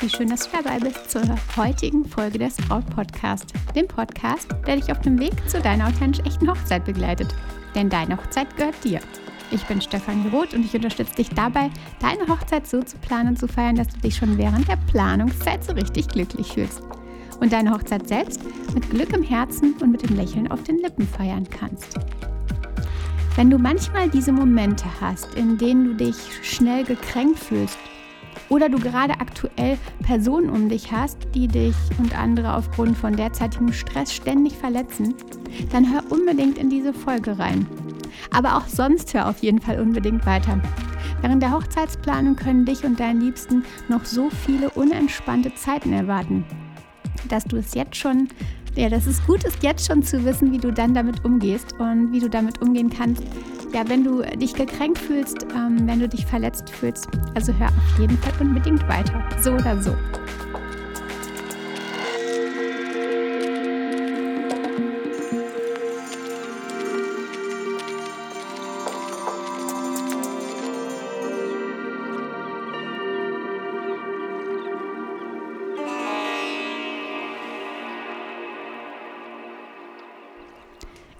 Wie schön, dass du dabei bist zur heutigen Folge des Braut Podcast, dem Podcast, der dich auf dem Weg zu deiner authentisch echten Hochzeit begleitet. Denn deine Hochzeit gehört dir. Ich bin Stefanie Roth und ich unterstütze dich dabei, deine Hochzeit so zu planen und zu feiern, dass du dich schon während der Planungszeit so richtig glücklich fühlst. Und deine Hochzeit selbst mit Glück im Herzen und mit dem Lächeln auf den Lippen feiern kannst. Wenn du manchmal diese Momente hast, in denen du dich schnell gekränkt fühlst oder du gerade aktuell Personen um dich hast, die dich und andere aufgrund von derzeitigem Stress ständig verletzen, dann hör unbedingt in diese Folge rein. Aber auch sonst hör auf jeden Fall unbedingt weiter. Während der Hochzeitsplanung können dich und deinen Liebsten noch so viele unentspannte Zeiten erwarten, dass du es jetzt schon ja, dass es gut ist, jetzt schon zu wissen, wie du dann damit umgehst und wie du damit umgehen kannst. Ja, wenn du dich gekränkt fühlst, ähm, wenn du dich verletzt fühlst. Also hör auf jeden Fall unbedingt weiter. So oder so.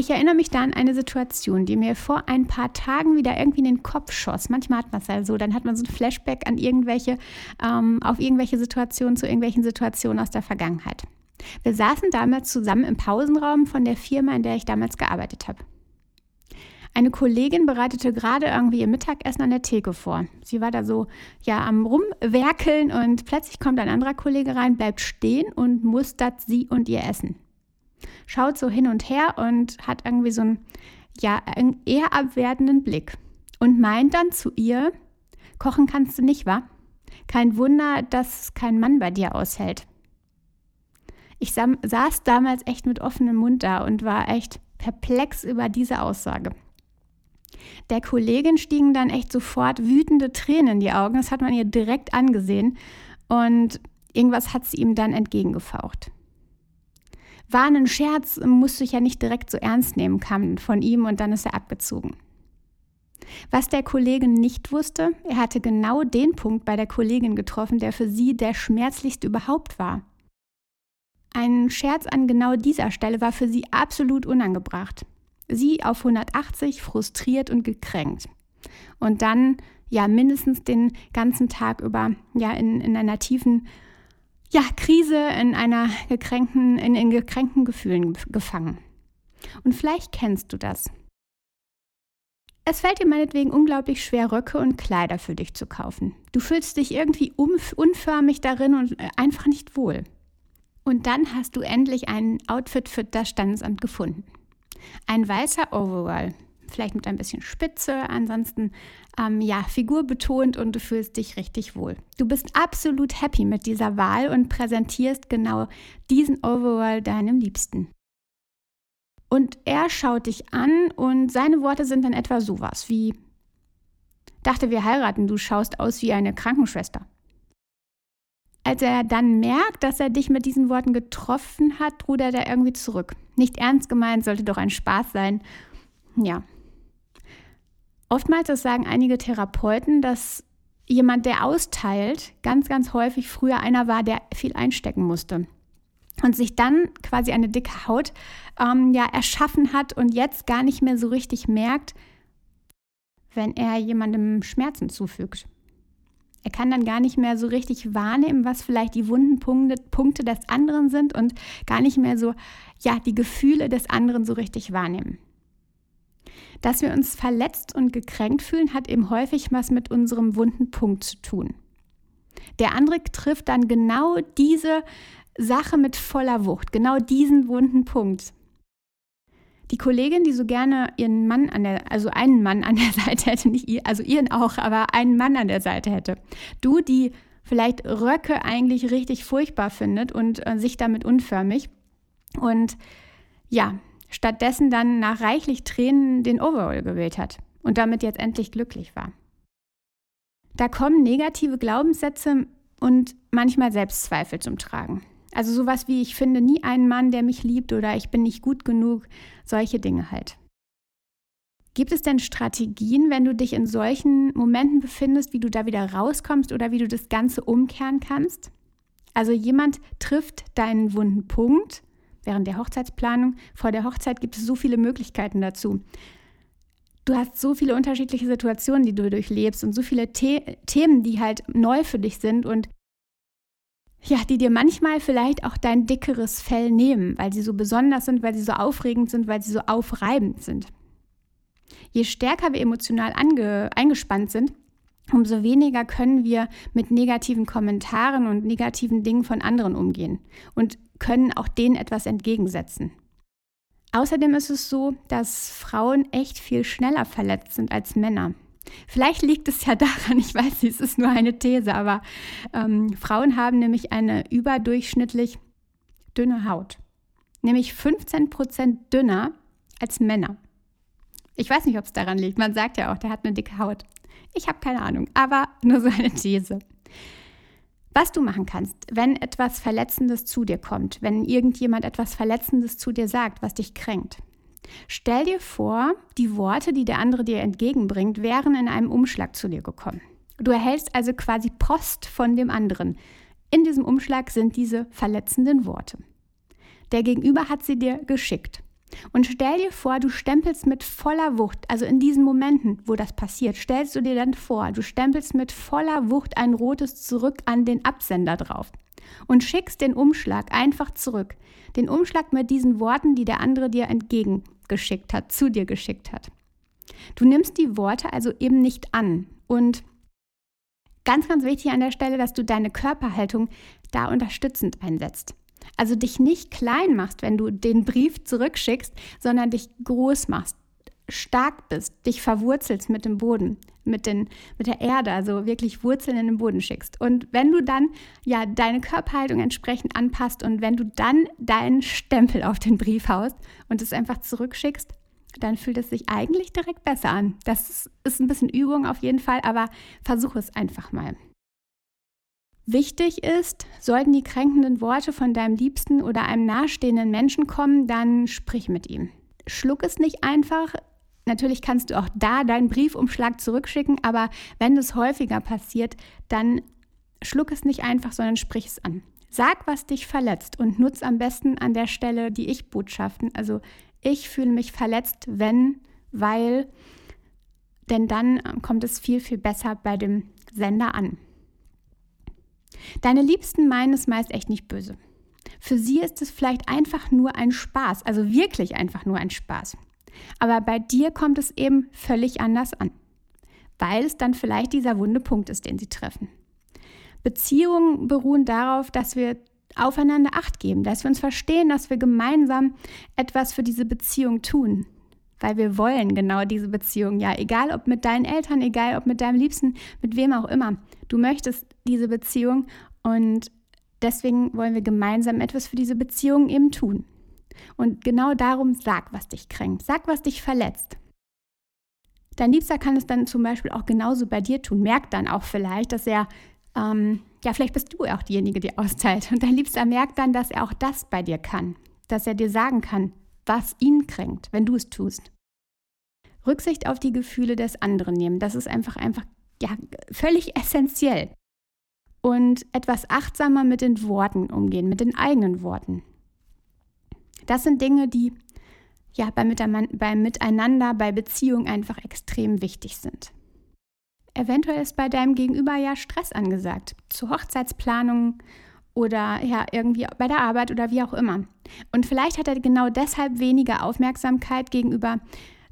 Ich erinnere mich da an eine Situation, die mir vor ein paar Tagen wieder irgendwie in den Kopf schoss. Manchmal hat man es ja so, dann hat man so ein Flashback an irgendwelche, ähm, auf irgendwelche Situationen, zu irgendwelchen Situationen aus der Vergangenheit. Wir saßen damals zusammen im Pausenraum von der Firma, in der ich damals gearbeitet habe. Eine Kollegin bereitete gerade irgendwie ihr Mittagessen an der Theke vor. Sie war da so ja am rumwerkeln und plötzlich kommt ein anderer Kollege rein, bleibt stehen und mustert sie und ihr Essen schaut so hin und her und hat irgendwie so einen, ja, eher abwertenden Blick und meint dann zu ihr, kochen kannst du nicht, wa? Kein Wunder, dass kein Mann bei dir aushält. Ich saß damals echt mit offenem Mund da und war echt perplex über diese Aussage. Der Kollegin stiegen dann echt sofort wütende Tränen in die Augen, das hat man ihr direkt angesehen und irgendwas hat sie ihm dann entgegengefaucht war ein Scherz, musste ich ja nicht direkt so ernst nehmen, kam von ihm und dann ist er abgezogen. Was der Kollege nicht wusste, er hatte genau den Punkt bei der Kollegin getroffen, der für sie der schmerzlichste überhaupt war. Ein Scherz an genau dieser Stelle war für sie absolut unangebracht. Sie auf 180, frustriert und gekränkt. Und dann ja mindestens den ganzen Tag über ja in, in einer tiefen ja, Krise in einer gekränkten, in, in gekränkten Gefühlen gefangen. Und vielleicht kennst du das. Es fällt dir meinetwegen unglaublich schwer, Röcke und Kleider für dich zu kaufen. Du fühlst dich irgendwie unförmig darin und äh, einfach nicht wohl. Und dann hast du endlich ein Outfit für das Standesamt gefunden. Ein weißer Overall, vielleicht mit ein bisschen Spitze, ansonsten ähm, ja, figurbetont und du fühlst dich richtig wohl. Du bist absolut happy mit dieser Wahl und präsentierst genau diesen Overall deinem Liebsten. Und er schaut dich an und seine Worte sind dann etwa sowas wie, dachte wir heiraten, du schaust aus wie eine Krankenschwester. Als er dann merkt, dass er dich mit diesen Worten getroffen hat, rudert er irgendwie zurück. Nicht ernst gemeint, sollte doch ein Spaß sein. Ja, Oftmals, das sagen einige Therapeuten, dass jemand, der austeilt, ganz, ganz häufig früher einer war, der viel einstecken musste und sich dann quasi eine dicke Haut ähm, ja erschaffen hat und jetzt gar nicht mehr so richtig merkt, wenn er jemandem Schmerzen zufügt. Er kann dann gar nicht mehr so richtig wahrnehmen, was vielleicht die wunden Punkte, Punkte des anderen sind und gar nicht mehr so ja die Gefühle des anderen so richtig wahrnehmen. Dass wir uns verletzt und gekränkt fühlen, hat eben häufig was mit unserem wunden Punkt zu tun. Der andere trifft dann genau diese Sache mit voller Wucht, genau diesen wunden Punkt. Die Kollegin, die so gerne ihren Mann an der, also einen Mann an der Seite hätte, nicht ihr, also ihren auch, aber einen Mann an der Seite hätte. Du, die vielleicht Röcke eigentlich richtig furchtbar findet und äh, sich damit unförmig. Und ja, stattdessen dann nach reichlich Tränen den Overall gewählt hat und damit jetzt endlich glücklich war. Da kommen negative Glaubenssätze und manchmal Selbstzweifel zum Tragen. Also sowas wie ich finde nie einen Mann, der mich liebt oder ich bin nicht gut genug, solche Dinge halt. Gibt es denn Strategien, wenn du dich in solchen Momenten befindest, wie du da wieder rauskommst oder wie du das Ganze umkehren kannst? Also jemand trifft deinen wunden Punkt während der Hochzeitsplanung. Vor der Hochzeit gibt es so viele Möglichkeiten dazu. Du hast so viele unterschiedliche Situationen, die du durchlebst und so viele The Themen, die halt neu für dich sind und ja, die dir manchmal vielleicht auch dein dickeres Fell nehmen, weil sie so besonders sind, weil sie so aufregend sind, weil sie so aufreibend sind. Je stärker wir emotional eingespannt sind, umso weniger können wir mit negativen Kommentaren und negativen Dingen von anderen umgehen und können auch denen etwas entgegensetzen. Außerdem ist es so, dass Frauen echt viel schneller verletzt sind als Männer. Vielleicht liegt es ja daran, ich weiß nicht, es ist nur eine These, aber ähm, Frauen haben nämlich eine überdurchschnittlich dünne Haut. Nämlich 15 Prozent dünner als Männer. Ich weiß nicht, ob es daran liegt. Man sagt ja auch, der hat eine dicke Haut. Ich habe keine Ahnung, aber nur so eine These. Was du machen kannst, wenn etwas Verletzendes zu dir kommt, wenn irgendjemand etwas Verletzendes zu dir sagt, was dich kränkt. Stell dir vor, die Worte, die der andere dir entgegenbringt, wären in einem Umschlag zu dir gekommen. Du erhältst also quasi Post von dem anderen. In diesem Umschlag sind diese verletzenden Worte. Der Gegenüber hat sie dir geschickt. Und stell dir vor, du stempelst mit voller Wucht, also in diesen Momenten, wo das passiert, stellst du dir dann vor, du stempelst mit voller Wucht ein rotes zurück an den Absender drauf und schickst den Umschlag einfach zurück. Den Umschlag mit diesen Worten, die der andere dir entgegengeschickt hat, zu dir geschickt hat. Du nimmst die Worte also eben nicht an und ganz, ganz wichtig an der Stelle, dass du deine Körperhaltung da unterstützend einsetzt. Also dich nicht klein machst, wenn du den Brief zurückschickst, sondern dich groß machst, stark bist, dich verwurzelst mit dem Boden, mit, den, mit der Erde, also wirklich Wurzeln in den Boden schickst. Und wenn du dann ja deine Körperhaltung entsprechend anpasst und wenn du dann deinen Stempel auf den Brief haust und es einfach zurückschickst, dann fühlt es sich eigentlich direkt besser an. Das ist ein bisschen Übung auf jeden Fall, aber versuche es einfach mal. Wichtig ist, sollten die kränkenden Worte von deinem Liebsten oder einem nahestehenden Menschen kommen, dann sprich mit ihm. Schluck es nicht einfach. Natürlich kannst du auch da deinen Briefumschlag zurückschicken, aber wenn das häufiger passiert, dann schluck es nicht einfach, sondern sprich es an. Sag, was dich verletzt und nutz am besten an der Stelle die Ich-Botschaften. Also ich fühle mich verletzt, wenn, weil, denn dann kommt es viel, viel besser bei dem Sender an. Deine Liebsten meinen es meist echt nicht böse. Für sie ist es vielleicht einfach nur ein Spaß, also wirklich einfach nur ein Spaß. Aber bei dir kommt es eben völlig anders an, weil es dann vielleicht dieser wunde Punkt ist, den sie treffen. Beziehungen beruhen darauf, dass wir aufeinander acht geben, dass wir uns verstehen, dass wir gemeinsam etwas für diese Beziehung tun, weil wir wollen genau diese Beziehung, ja, egal ob mit deinen Eltern, egal ob mit deinem Liebsten, mit wem auch immer. Du möchtest diese Beziehung und deswegen wollen wir gemeinsam etwas für diese Beziehung eben tun. Und genau darum sag, was dich kränkt, sag, was dich verletzt. Dein Liebster kann es dann zum Beispiel auch genauso bei dir tun. Merkt dann auch vielleicht, dass er, ähm, ja, vielleicht bist du auch diejenige, die austeilt. Und dein Liebster merkt dann, dass er auch das bei dir kann. Dass er dir sagen kann, was ihn kränkt, wenn du es tust. Rücksicht auf die Gefühle des anderen nehmen, das ist einfach, einfach, ja, völlig essentiell und etwas achtsamer mit den Worten umgehen, mit den eigenen Worten. Das sind Dinge, die ja beim, Miteinander, bei Beziehung einfach extrem wichtig sind. Eventuell ist bei deinem Gegenüber ja Stress angesagt, zu Hochzeitsplanungen oder ja irgendwie bei der Arbeit oder wie auch immer. Und vielleicht hat er genau deshalb weniger Aufmerksamkeit gegenüber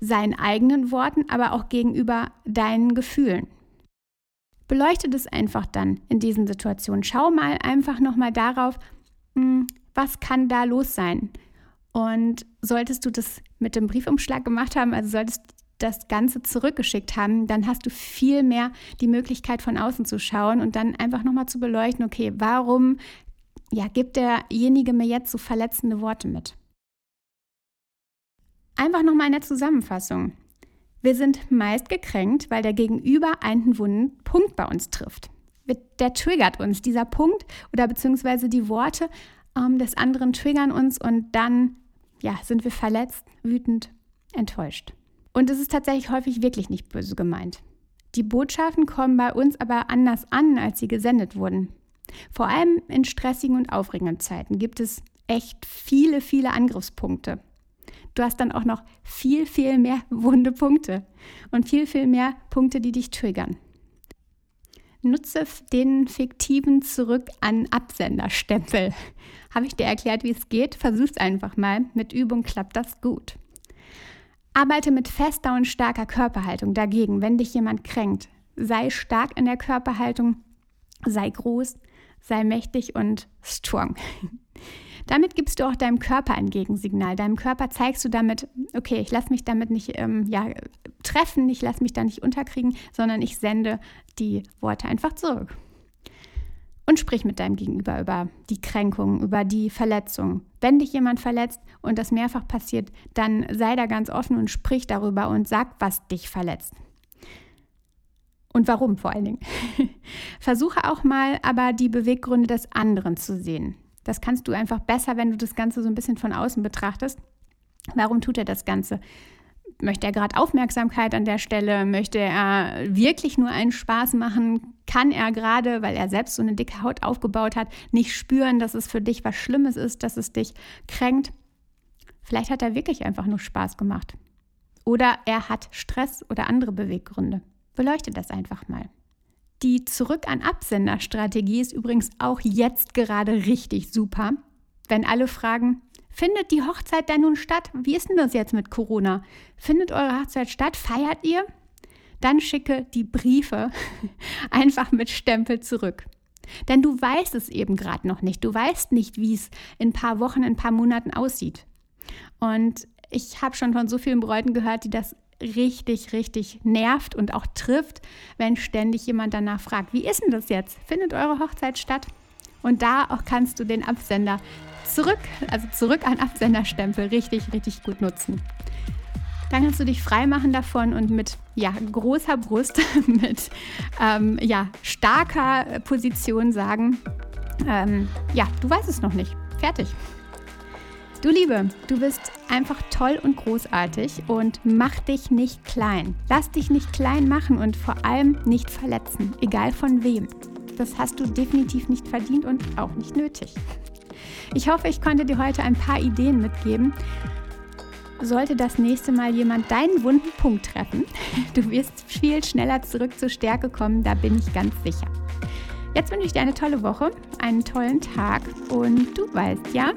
seinen eigenen Worten, aber auch gegenüber deinen Gefühlen. Beleuchte das einfach dann in diesen Situationen. Schau mal einfach nochmal darauf, hm, was kann da los sein. Und solltest du das mit dem Briefumschlag gemacht haben, also solltest du das Ganze zurückgeschickt haben, dann hast du viel mehr die Möglichkeit von außen zu schauen und dann einfach nochmal zu beleuchten, okay, warum ja, gibt derjenige mir jetzt so verletzende Worte mit? Einfach nochmal in der Zusammenfassung. Wir sind meist gekränkt, weil der Gegenüber einen wunden Punkt bei uns trifft. Der triggert uns, dieser Punkt oder beziehungsweise die Worte ähm, des anderen triggern uns und dann ja, sind wir verletzt, wütend, enttäuscht. Und es ist tatsächlich häufig wirklich nicht böse gemeint. Die Botschaften kommen bei uns aber anders an, als sie gesendet wurden. Vor allem in stressigen und aufregenden Zeiten gibt es echt viele, viele Angriffspunkte. Du hast dann auch noch viel, viel mehr wunde Punkte und viel, viel mehr Punkte, die dich triggern. Nutze den fiktiven Zurück an Absenderstempel. Habe ich dir erklärt, wie es geht? Versuch's einfach mal. Mit Übung klappt das gut. Arbeite mit fester und starker Körperhaltung dagegen, wenn dich jemand kränkt. Sei stark in der Körperhaltung, sei groß, sei mächtig und strong. Damit gibst du auch deinem Körper ein Gegensignal. Deinem Körper zeigst du damit, okay, ich lasse mich damit nicht ähm, ja, treffen, ich lasse mich da nicht unterkriegen, sondern ich sende die Worte einfach zurück. Und sprich mit deinem Gegenüber über die Kränkung, über die Verletzung. Wenn dich jemand verletzt und das mehrfach passiert, dann sei da ganz offen und sprich darüber und sag, was dich verletzt. Und warum vor allen Dingen. Versuche auch mal aber die Beweggründe des anderen zu sehen. Das kannst du einfach besser, wenn du das Ganze so ein bisschen von außen betrachtest. Warum tut er das Ganze? Möchte er gerade Aufmerksamkeit an der Stelle? Möchte er wirklich nur einen Spaß machen? Kann er gerade, weil er selbst so eine dicke Haut aufgebaut hat, nicht spüren, dass es für dich was Schlimmes ist, dass es dich kränkt? Vielleicht hat er wirklich einfach nur Spaß gemacht. Oder er hat Stress oder andere Beweggründe. Beleuchte das einfach mal. Die Zurück an Absender-Strategie ist übrigens auch jetzt gerade richtig super. Wenn alle fragen, findet die Hochzeit denn nun statt? Wie ist denn das jetzt mit Corona? Findet eure Hochzeit statt? Feiert ihr? Dann schicke die Briefe einfach mit Stempel zurück. Denn du weißt es eben gerade noch nicht. Du weißt nicht, wie es in ein paar Wochen, in ein paar Monaten aussieht. Und ich habe schon von so vielen Bräuten gehört, die das richtig, richtig nervt und auch trifft, wenn ständig jemand danach fragt, wie ist denn das jetzt? Findet eure Hochzeit statt? Und da auch kannst du den Absender zurück, also zurück an Absenderstempel richtig, richtig gut nutzen. Dann kannst du dich frei machen davon und mit ja, großer Brust, mit ähm, ja, starker Position sagen, ähm, ja, du weißt es noch nicht. Fertig. Du Liebe, du bist einfach toll und großartig und mach dich nicht klein. Lass dich nicht klein machen und vor allem nicht verletzen, egal von wem. Das hast du definitiv nicht verdient und auch nicht nötig. Ich hoffe, ich konnte dir heute ein paar Ideen mitgeben. Sollte das nächste Mal jemand deinen wunden Punkt treffen, du wirst viel schneller zurück zur Stärke kommen, da bin ich ganz sicher. Jetzt wünsche ich dir eine tolle Woche, einen tollen Tag und du weißt ja,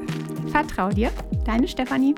vertrau dir, deine Stefanie.